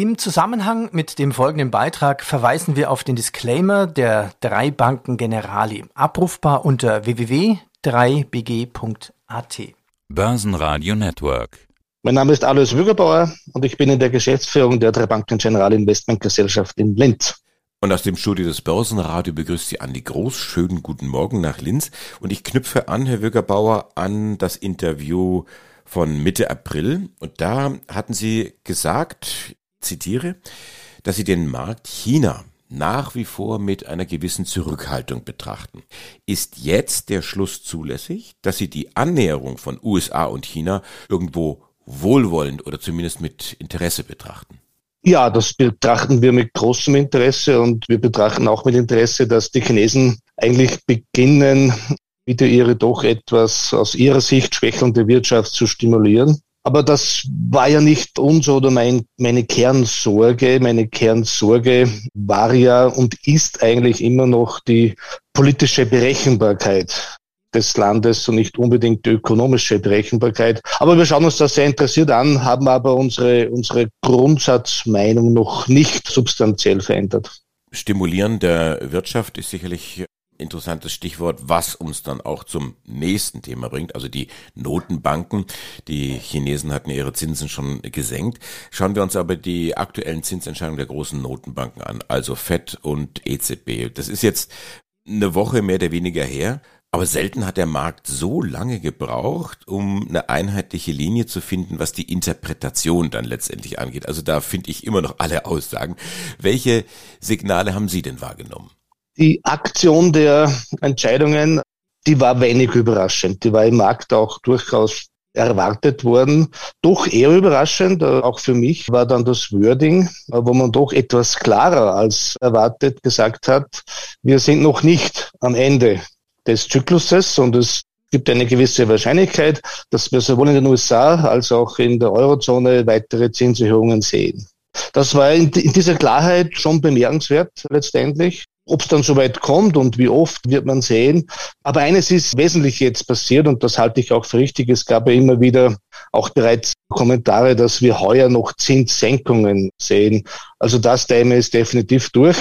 Im Zusammenhang mit dem folgenden Beitrag verweisen wir auf den Disclaimer der drei Banken Generali, abrufbar unter www.3bg.at. Börsenradio Network. Mein Name ist Alois Wügerbauer und ich bin in der Geschäftsführung der drei Banken Generali Investmentgesellschaft in Linz. Und aus dem Studio des Börsenradio begrüßt Sie Andi Groß. Schönen guten Morgen nach Linz. Und ich knüpfe an, Herr Wügerbauer, an das Interview von Mitte April. Und da hatten Sie gesagt, zitiere, dass sie den Markt China nach wie vor mit einer gewissen Zurückhaltung betrachten. Ist jetzt der Schluss zulässig, dass sie die Annäherung von USA und China irgendwo wohlwollend oder zumindest mit Interesse betrachten? Ja, das betrachten wir mit großem Interesse und wir betrachten auch mit Interesse, dass die Chinesen eigentlich beginnen, wieder ihre doch etwas aus ihrer Sicht schwächelnde Wirtschaft zu stimulieren. Aber das war ja nicht uns oder mein, meine Kernsorge. Meine Kernsorge war ja und ist eigentlich immer noch die politische Berechenbarkeit des Landes und nicht unbedingt die ökonomische Berechenbarkeit. Aber wir schauen uns das sehr interessiert an, haben aber unsere, unsere Grundsatzmeinung noch nicht substanziell verändert. Stimulieren der Wirtschaft ist sicherlich interessantes Stichwort, was uns dann auch zum nächsten Thema bringt, also die Notenbanken. Die Chinesen hatten ihre Zinsen schon gesenkt. Schauen wir uns aber die aktuellen Zinsentscheidungen der großen Notenbanken an, also FED und EZB. Das ist jetzt eine Woche mehr oder weniger her. Aber selten hat der Markt so lange gebraucht, um eine einheitliche Linie zu finden, was die Interpretation dann letztendlich angeht. Also da finde ich immer noch alle Aussagen. Welche Signale haben Sie denn wahrgenommen? Die Aktion der Entscheidungen, die war wenig überraschend. Die war im Markt auch durchaus erwartet worden. Doch eher überraschend, äh, auch für mich, war dann das Wording, äh, wo man doch etwas klarer als erwartet gesagt hat, wir sind noch nicht am Ende des Zykluses und es gibt eine gewisse Wahrscheinlichkeit, dass wir sowohl in den USA als auch in der Eurozone weitere Zinserhöhungen sehen. Das war in, dieser Klarheit schon bemerkenswert letztendlich. Ob es dann soweit kommt und wie oft, wird man sehen. Aber eines ist wesentlich jetzt passiert und das halte ich auch für richtig. Es gab ja immer wieder auch bereits Kommentare, dass wir heuer noch Zinssenkungen sehen. Also das Thema ist definitiv durch.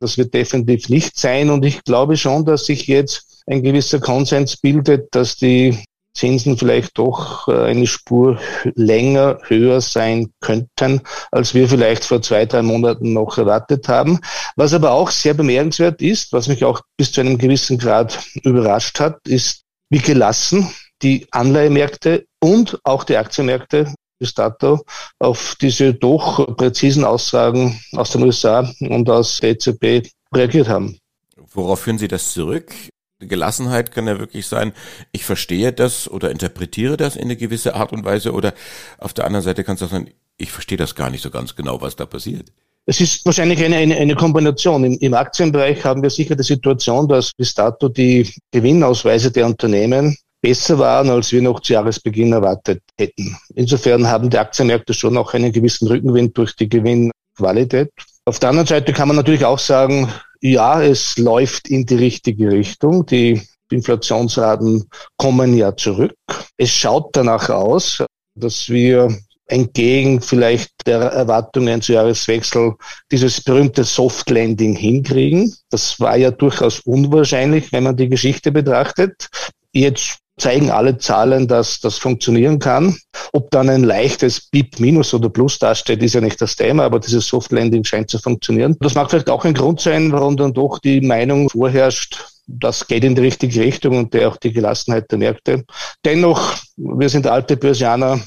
Das wird definitiv nicht sein. Und ich glaube schon, dass sich jetzt ein gewisser Konsens bildet, dass die Zinsen vielleicht doch äh, eine Spur länger höher sein könnten, als wir vielleicht vor zwei, drei Monaten noch erwartet haben. Was aber auch sehr bemerkenswert ist, was mich auch bis zu einem gewissen Grad überrascht hat, ist, wie gelassen die Anleihemärkte und auch die Aktienmärkte bis dato auf diese doch präzisen Aussagen aus den USA und aus der EZB reagiert haben. Worauf führen Sie das zurück? Gelassenheit kann ja wirklich sein, ich verstehe das oder interpretiere das in eine gewisse Art und Weise oder auf der anderen Seite kann es auch sein, ich verstehe das gar nicht so ganz genau, was da passiert. Es ist wahrscheinlich eine, eine, eine Kombination. Im, Im Aktienbereich haben wir sicher die Situation, dass bis dato die Gewinnausweise der Unternehmen besser waren, als wir noch zu Jahresbeginn erwartet hätten. Insofern haben die Aktienmärkte schon auch einen gewissen Rückenwind durch die Gewinnqualität. Auf der anderen Seite kann man natürlich auch sagen, ja, es läuft in die richtige Richtung. Die Inflationsraten kommen ja zurück. Es schaut danach aus, dass wir entgegen vielleicht der Erwartungen zu Jahreswechsel dieses berühmte Soft Landing hinkriegen. Das war ja durchaus unwahrscheinlich, wenn man die Geschichte betrachtet. Jetzt zeigen alle Zahlen, dass das funktionieren kann. Ob dann ein leichtes BIP minus oder plus dasteht, ist ja nicht das Thema, aber dieses Soft Landing scheint zu funktionieren. Das mag vielleicht auch ein Grund sein, warum dann doch die Meinung vorherrscht, das geht in die richtige Richtung und der auch die Gelassenheit der Märkte. Dennoch, wir sind alte Börsianer,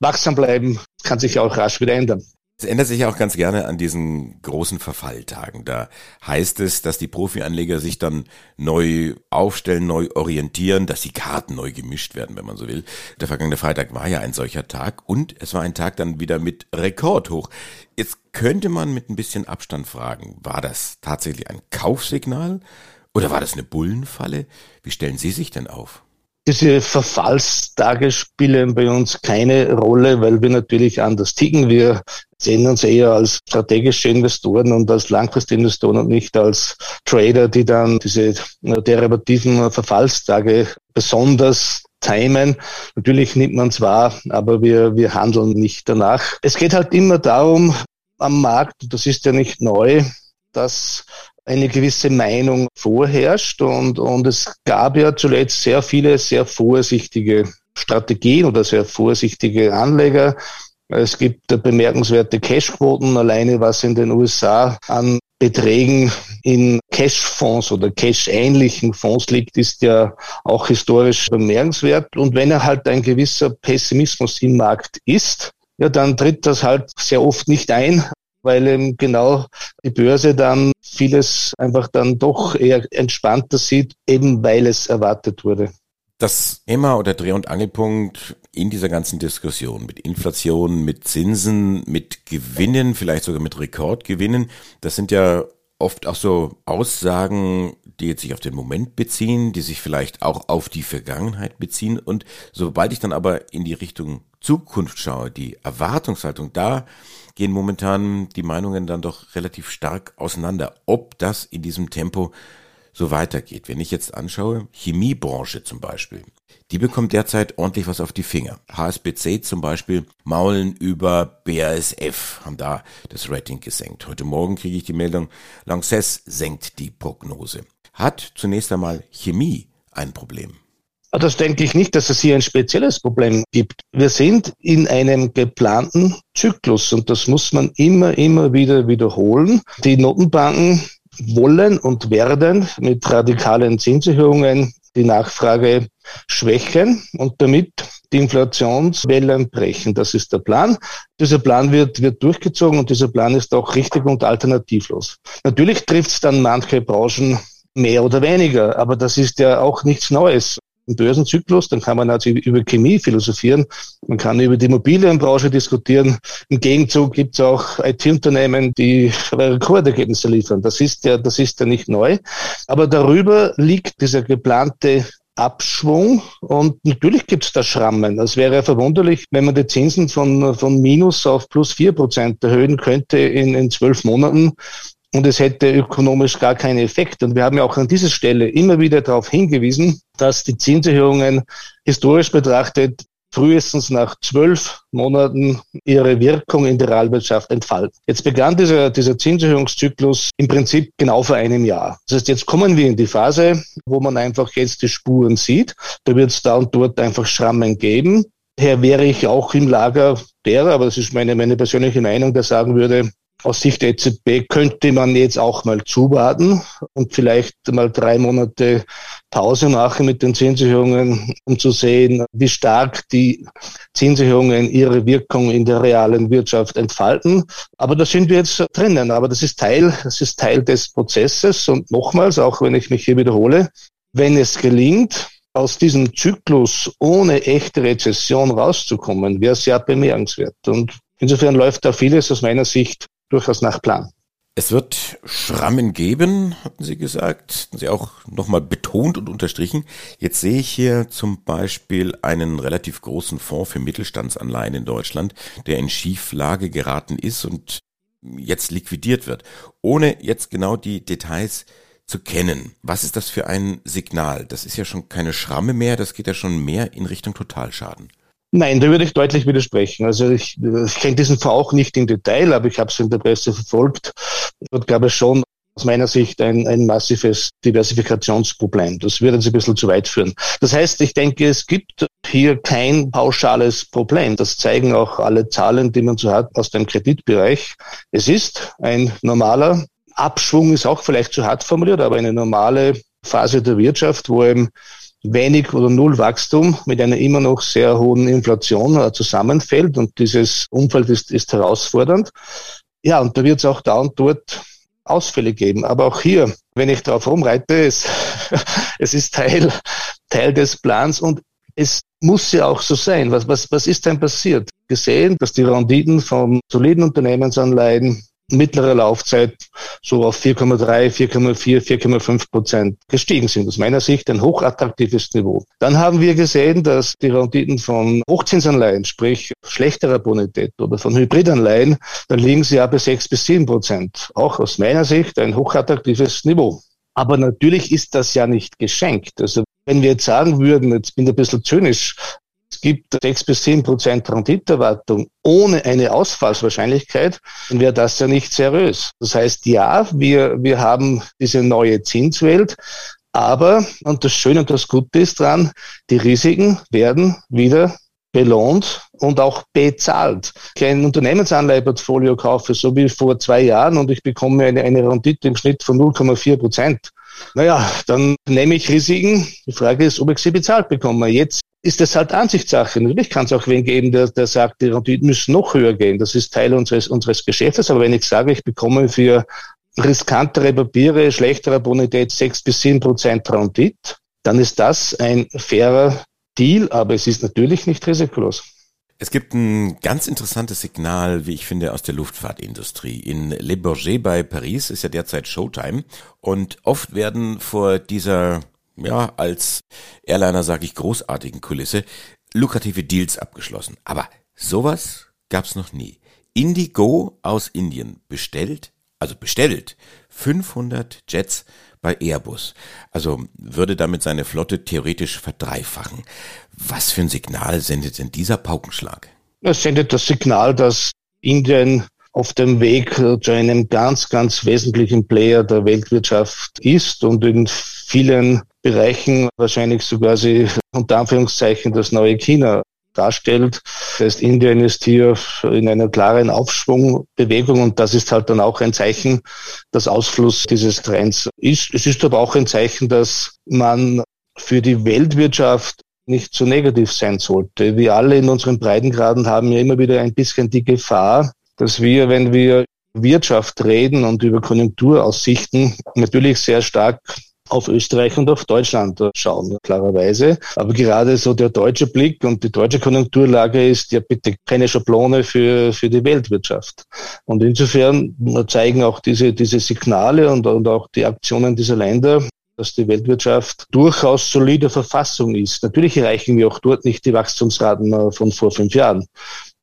wachsam bleiben, kann sich auch rasch wieder ändern. Es ändert sich ja auch ganz gerne an diesen großen Verfalltagen. Da heißt es, dass die Profianleger sich dann neu aufstellen, neu orientieren, dass die Karten neu gemischt werden, wenn man so will. Der vergangene Freitag war ja ein solcher Tag und es war ein Tag dann wieder mit Rekordhoch. Jetzt könnte man mit ein bisschen Abstand fragen, war das tatsächlich ein Kaufsignal oder war das eine Bullenfalle? Wie stellen Sie sich denn auf? Diese Verfallstage spielen bei uns keine Rolle, weil wir natürlich anders ticken. Wir sehen uns eher als strategische Investoren und als Langfristinvestoren und nicht als Trader, die dann diese derivativen Verfallstage besonders timen. Natürlich nimmt man es wahr, aber wir, wir handeln nicht danach. Es geht halt immer darum, am Markt, das ist ja nicht neu, dass eine gewisse Meinung vorherrscht und, und es gab ja zuletzt sehr viele sehr vorsichtige Strategien oder sehr vorsichtige Anleger. Es gibt bemerkenswerte Cashquoten, alleine was in den USA an Beträgen in Cashfonds oder Cash-ähnlichen Fonds liegt, ist ja auch historisch bemerkenswert. Und wenn er halt ein gewisser Pessimismus im Markt ist, ja, dann tritt das halt sehr oft nicht ein, weil eben genau die Börse dann vieles einfach dann doch eher entspannter sieht, eben weil es erwartet wurde. Das Thema oder Dreh- und Angelpunkt in dieser ganzen Diskussion mit Inflation, mit Zinsen, mit Gewinnen, vielleicht sogar mit Rekordgewinnen, das sind ja oft auch so Aussagen, die jetzt sich auf den Moment beziehen, die sich vielleicht auch auf die Vergangenheit beziehen. Und sobald ich dann aber in die Richtung Zukunft schaue, die Erwartungshaltung, da gehen momentan die Meinungen dann doch relativ stark auseinander, ob das in diesem Tempo so weitergeht. Wenn ich jetzt anschaue, Chemiebranche zum Beispiel, die bekommt derzeit ordentlich was auf die Finger. HSBC zum Beispiel maulen über BASF, haben da das Rating gesenkt. Heute Morgen kriege ich die Meldung, Lanxess senkt die Prognose. Hat zunächst einmal Chemie ein Problem? Ah, das denke ich nicht, dass es hier ein spezielles Problem gibt. Wir sind in einem geplanten Zyklus und das muss man immer, immer wieder wiederholen. Die Notenbanken wollen und werden mit radikalen Zinserhöhungen die Nachfrage schwächen und damit die Inflationswellen brechen. Das ist der Plan. Dieser Plan wird, wird durchgezogen und dieser Plan ist auch richtig und alternativlos. Natürlich trifft es dann manche Branchen mehr oder weniger, aber das ist ja auch nichts Neues im Börsenzyklus, dann kann man also über Chemie philosophieren, man kann über die Immobilienbranche diskutieren. Im Gegenzug gibt es auch IT-Unternehmen, die Rekordergebnisse liefern. Das ist ja, das ist ja nicht neu. Aber darüber liegt dieser geplante Abschwung und natürlich gibt es da Schrammen. Es wäre verwunderlich, wenn man die Zinsen von, von minus auf plus vier Prozent erhöhen könnte in, in zwölf Monaten und es hätte ökonomisch gar keinen Effekt. Und wir haben ja auch an dieser Stelle immer wieder darauf hingewiesen, dass die Zinserhöhungen historisch betrachtet frühestens nach zwölf Monaten ihre Wirkung in der Realwirtschaft entfalten. Jetzt begann dieser, dieser Zinserhöhungszyklus im Prinzip genau vor einem Jahr. Das heißt, jetzt kommen wir in die Phase, wo man einfach jetzt die Spuren sieht. Da wird es da und dort einfach Schrammen geben. Daher wäre ich auch im Lager derer, aber das ist meine, meine persönliche Meinung, der sagen würde, aus Sicht der EZB könnte man jetzt auch mal zuwarten und vielleicht mal drei Monate Pause machen mit den Zinserhöhungen, um zu sehen, wie stark die Zinserhöhungen ihre Wirkung in der realen Wirtschaft entfalten. Aber da sind wir jetzt drinnen. Aber das ist Teil, das ist Teil des Prozesses. Und nochmals, auch wenn ich mich hier wiederhole, wenn es gelingt, aus diesem Zyklus ohne echte Rezession rauszukommen, wäre es ja bemerkenswert. Und insofern läuft da vieles aus meiner Sicht durchaus nach Plan. Es wird Schrammen geben, hatten Sie gesagt, hatten Sie auch nochmal betont und unterstrichen. Jetzt sehe ich hier zum Beispiel einen relativ großen Fonds für Mittelstandsanleihen in Deutschland, der in Schieflage geraten ist und jetzt liquidiert wird, ohne jetzt genau die Details zu kennen. Was ist das für ein Signal? Das ist ja schon keine Schramme mehr, das geht ja schon mehr in Richtung Totalschaden. Nein, da würde ich deutlich widersprechen. Also ich, ich kenne diesen Fall auch nicht im Detail, aber ich habe es in der Presse verfolgt. Dort gab es schon aus meiner Sicht ein, ein massives Diversifikationsproblem. Das würde uns ein bisschen zu weit führen. Das heißt, ich denke, es gibt hier kein pauschales Problem. Das zeigen auch alle Zahlen, die man so hat aus dem Kreditbereich. Es ist ein normaler Abschwung, ist auch vielleicht zu hart formuliert, aber eine normale Phase der Wirtschaft, wo eben wenig oder null Wachstum mit einer immer noch sehr hohen Inflation äh, zusammenfällt und dieses Umfeld ist, ist herausfordernd. Ja, und da wird es auch da und dort Ausfälle geben. Aber auch hier, wenn ich darauf rumreite, es, es ist Teil, Teil des Plans und es muss ja auch so sein. Was, was, was ist denn passiert? Gesehen, dass die Renditen von soliden Unternehmensanleihen mittlere Laufzeit so auf 4,3, 4,4, 4,5 Prozent gestiegen sind. Aus meiner Sicht ein hochattraktives Niveau. Dann haben wir gesehen, dass die Renditen von Hochzinsanleihen, sprich schlechterer Bonität oder von Hybridanleihen, dann liegen sie ja bei 6 bis 7 Prozent. Auch aus meiner Sicht ein hochattraktives Niveau. Aber natürlich ist das ja nicht geschenkt. Also wenn wir jetzt sagen würden, jetzt bin ich ein bisschen zynisch, es gibt sechs bis sieben Prozent Renditeerwartung ohne eine Ausfallswahrscheinlichkeit, dann wäre das ja nicht seriös. Das heißt, ja, wir, wir haben diese neue Zinswelt, aber, und das Schöne und das Gute ist dran, die Risiken werden wieder belohnt und auch bezahlt. Ich ein Unternehmensanleiheportfolio kaufe, so wie vor zwei Jahren, und ich bekomme eine, eine Rendite im Schnitt von 0,4 Prozent. Naja, dann nehme ich Risiken. Die Frage ist, ob ich sie bezahlt bekomme. Jetzt ist das halt Ansichtssache. Natürlich kann es auch wen geben, der, der sagt, die Renditen müssen noch höher gehen. Das ist Teil unseres, unseres Geschäftes. Aber wenn ich sage, ich bekomme für riskantere Papiere, schlechterer Bonität sechs bis sieben Prozent Rendite, dann ist das ein fairer Deal, aber es ist natürlich nicht risikolos. Es gibt ein ganz interessantes Signal, wie ich finde, aus der Luftfahrtindustrie. In Le Bourget bei Paris ist ja derzeit Showtime und oft werden vor dieser, ja, als Airliner sage ich, großartigen Kulisse lukrative Deals abgeschlossen. Aber sowas gab's noch nie. Indigo aus Indien bestellt, also bestellt 500 Jets bei Airbus. Also würde damit seine Flotte theoretisch verdreifachen. Was für ein Signal sendet denn dieser Paukenschlag? Es sendet das Signal, dass Indien auf dem Weg zu einem ganz, ganz wesentlichen Player der Weltwirtschaft ist und in vielen Bereichen wahrscheinlich sogar sie unter Anführungszeichen das neue China darstellt. Das heißt, Indien ist hier in einer klaren Aufschwungbewegung und das ist halt dann auch ein Zeichen, dass Ausfluss dieses Trends ist. Es ist aber auch ein Zeichen, dass man für die Weltwirtschaft nicht so negativ sein sollte. Wir alle in unseren Breitengraden haben ja immer wieder ein bisschen die Gefahr, dass wir, wenn wir Wirtschaft reden und über Konjunkturaussichten, natürlich sehr stark auf Österreich und auf Deutschland schauen, klarerweise. Aber gerade so der deutsche Blick und die deutsche Konjunkturlage ist ja bitte keine Schablone für, für die Weltwirtschaft. Und insofern zeigen auch diese, diese Signale und, und auch die Aktionen dieser Länder, dass die Weltwirtschaft durchaus solide Verfassung ist. Natürlich erreichen wir auch dort nicht die Wachstumsraten äh, von vor fünf Jahren.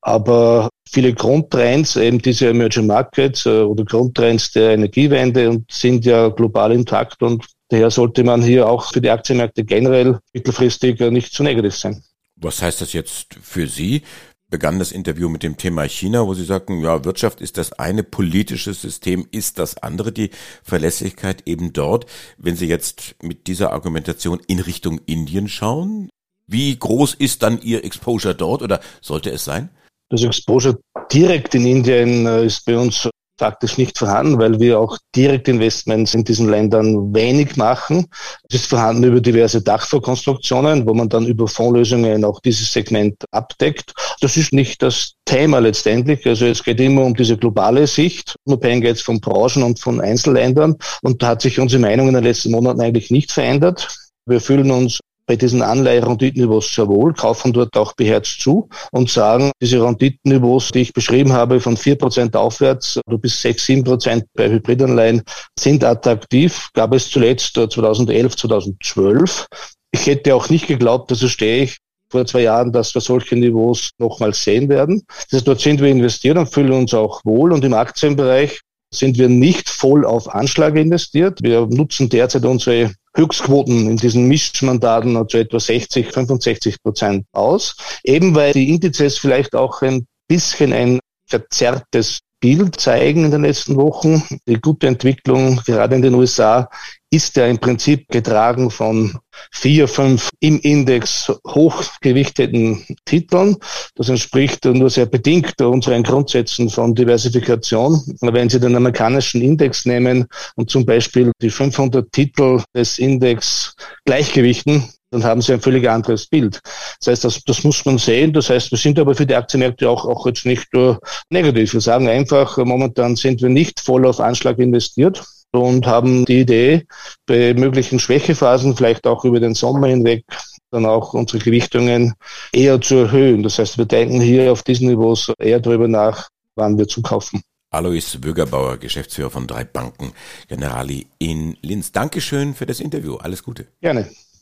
Aber viele Grundtrends, eben diese Emerging Markets äh, oder Grundtrends der Energiewende sind ja global intakt und Daher sollte man hier auch für die Aktienmärkte generell mittelfristig nicht zu negativ sein. Was heißt das jetzt für Sie? begann das Interview mit dem Thema China, wo Sie sagten, ja, Wirtschaft ist das eine, politisches System ist das andere, die Verlässlichkeit eben dort. Wenn Sie jetzt mit dieser Argumentation in Richtung Indien schauen, wie groß ist dann Ihr Exposure dort oder sollte es sein? Das Exposure direkt in Indien äh, ist bei uns faktisch nicht vorhanden, weil wir auch Direktinvestments in diesen Ländern wenig machen. Es ist vorhanden über diverse Dachvorkonstruktionen, wo man dann über Fondslösungen auch dieses Segment abdeckt. Das ist nicht das Thema letztendlich. Also es geht immer um diese globale Sicht, unabhängig jetzt von Branchen und von Einzelländern. Und da hat sich unsere Meinung in den letzten Monaten eigentlich nicht verändert. Wir fühlen uns bei diesen Anleihe-Renditenniveaus sehr wohl, kaufen dort auch beherzt zu und sagen, diese Renditenniveaus, die ich beschrieben habe, von vier Prozent aufwärts oder bis sechs, sieben Prozent bei Hybridanleihen, sind attraktiv. Gab es zuletzt 2011, 2012. Ich hätte auch nicht geglaubt, dass so stehe ich vor zwei Jahren, dass wir solche Niveaus nochmals sehen werden. Das heißt, dort sind wir investiert und fühlen uns auch wohl. Und im Aktienbereich sind wir nicht voll auf Anschlag investiert. Wir nutzen derzeit unsere Höchstquoten in diesen Mischmandaten also etwa 60, 65 Prozent aus, eben weil die Indizes vielleicht auch ein bisschen ein verzerrtes Bild zeigen in den letzten Wochen. Die gute Entwicklung, gerade in den USA, ist ja im Prinzip getragen von vier, fünf im Index hochgewichteten Titeln. Das entspricht nur sehr bedingt unseren Grundsätzen von Diversifikation. Wenn Sie den amerikanischen Index nehmen und zum Beispiel die 500 Titel des Index gleichgewichten, dann haben sie ein völlig anderes Bild. Das heißt, das, das muss man sehen. Das heißt, wir sind aber für die Aktienmärkte auch, auch jetzt nicht nur negativ. Wir sagen einfach, momentan sind wir nicht voll auf Anschlag investiert und haben die Idee, bei möglichen Schwächephasen, vielleicht auch über den Sommer hinweg, dann auch unsere Gewichtungen eher zu erhöhen. Das heißt, wir denken hier auf diesen Niveaus eher darüber nach, wann wir zukaufen. Alois Bürgerbauer, Geschäftsführer von drei Banken Generali in Linz. Dankeschön für das Interview. Alles Gute. Gerne.